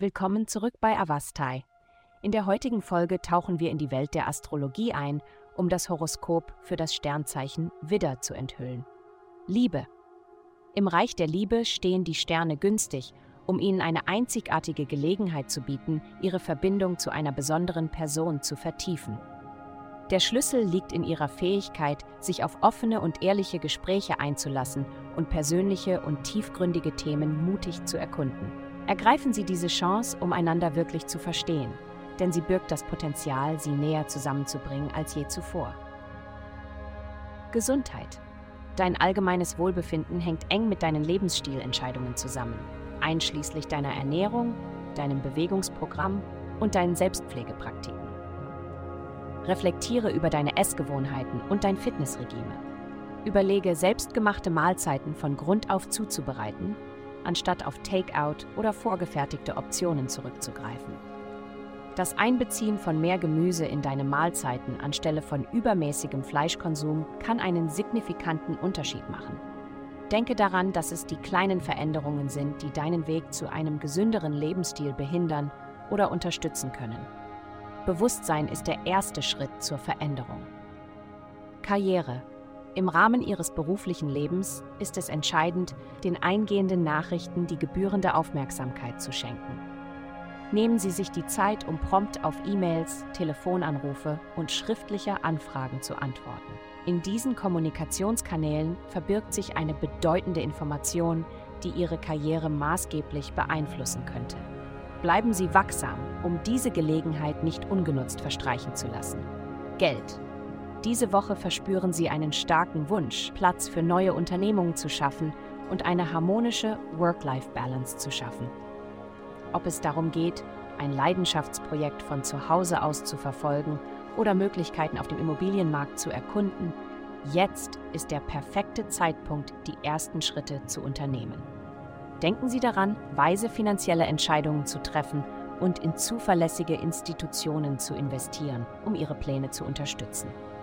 Willkommen zurück bei Avastai. In der heutigen Folge tauchen wir in die Welt der Astrologie ein, um das Horoskop für das Sternzeichen Widder zu enthüllen. Liebe. Im Reich der Liebe stehen die Sterne günstig, um ihnen eine einzigartige Gelegenheit zu bieten, ihre Verbindung zu einer besonderen Person zu vertiefen. Der Schlüssel liegt in ihrer Fähigkeit, sich auf offene und ehrliche Gespräche einzulassen und persönliche und tiefgründige Themen mutig zu erkunden. Ergreifen Sie diese Chance, um einander wirklich zu verstehen, denn sie birgt das Potenzial, Sie näher zusammenzubringen als je zuvor. Gesundheit. Dein allgemeines Wohlbefinden hängt eng mit deinen Lebensstilentscheidungen zusammen, einschließlich deiner Ernährung, deinem Bewegungsprogramm und deinen Selbstpflegepraktiken. Reflektiere über deine Essgewohnheiten und dein Fitnessregime. Überlege, selbstgemachte Mahlzeiten von Grund auf zuzubereiten anstatt auf Takeout oder vorgefertigte Optionen zurückzugreifen. Das Einbeziehen von mehr Gemüse in deine Mahlzeiten anstelle von übermäßigem Fleischkonsum kann einen signifikanten Unterschied machen. Denke daran, dass es die kleinen Veränderungen sind, die deinen Weg zu einem gesünderen Lebensstil behindern oder unterstützen können. Bewusstsein ist der erste Schritt zur Veränderung. Karriere im Rahmen ihres beruflichen Lebens ist es entscheidend, den eingehenden Nachrichten die gebührende Aufmerksamkeit zu schenken. Nehmen Sie sich die Zeit, um prompt auf E-Mails, Telefonanrufe und schriftliche Anfragen zu antworten. In diesen Kommunikationskanälen verbirgt sich eine bedeutende Information, die Ihre Karriere maßgeblich beeinflussen könnte. Bleiben Sie wachsam, um diese Gelegenheit nicht ungenutzt verstreichen zu lassen. Geld diese Woche verspüren Sie einen starken Wunsch, Platz für neue Unternehmungen zu schaffen und eine harmonische Work-Life-Balance zu schaffen. Ob es darum geht, ein Leidenschaftsprojekt von zu Hause aus zu verfolgen oder Möglichkeiten auf dem Immobilienmarkt zu erkunden, jetzt ist der perfekte Zeitpunkt, die ersten Schritte zu unternehmen. Denken Sie daran, weise finanzielle Entscheidungen zu treffen und in zuverlässige Institutionen zu investieren, um Ihre Pläne zu unterstützen.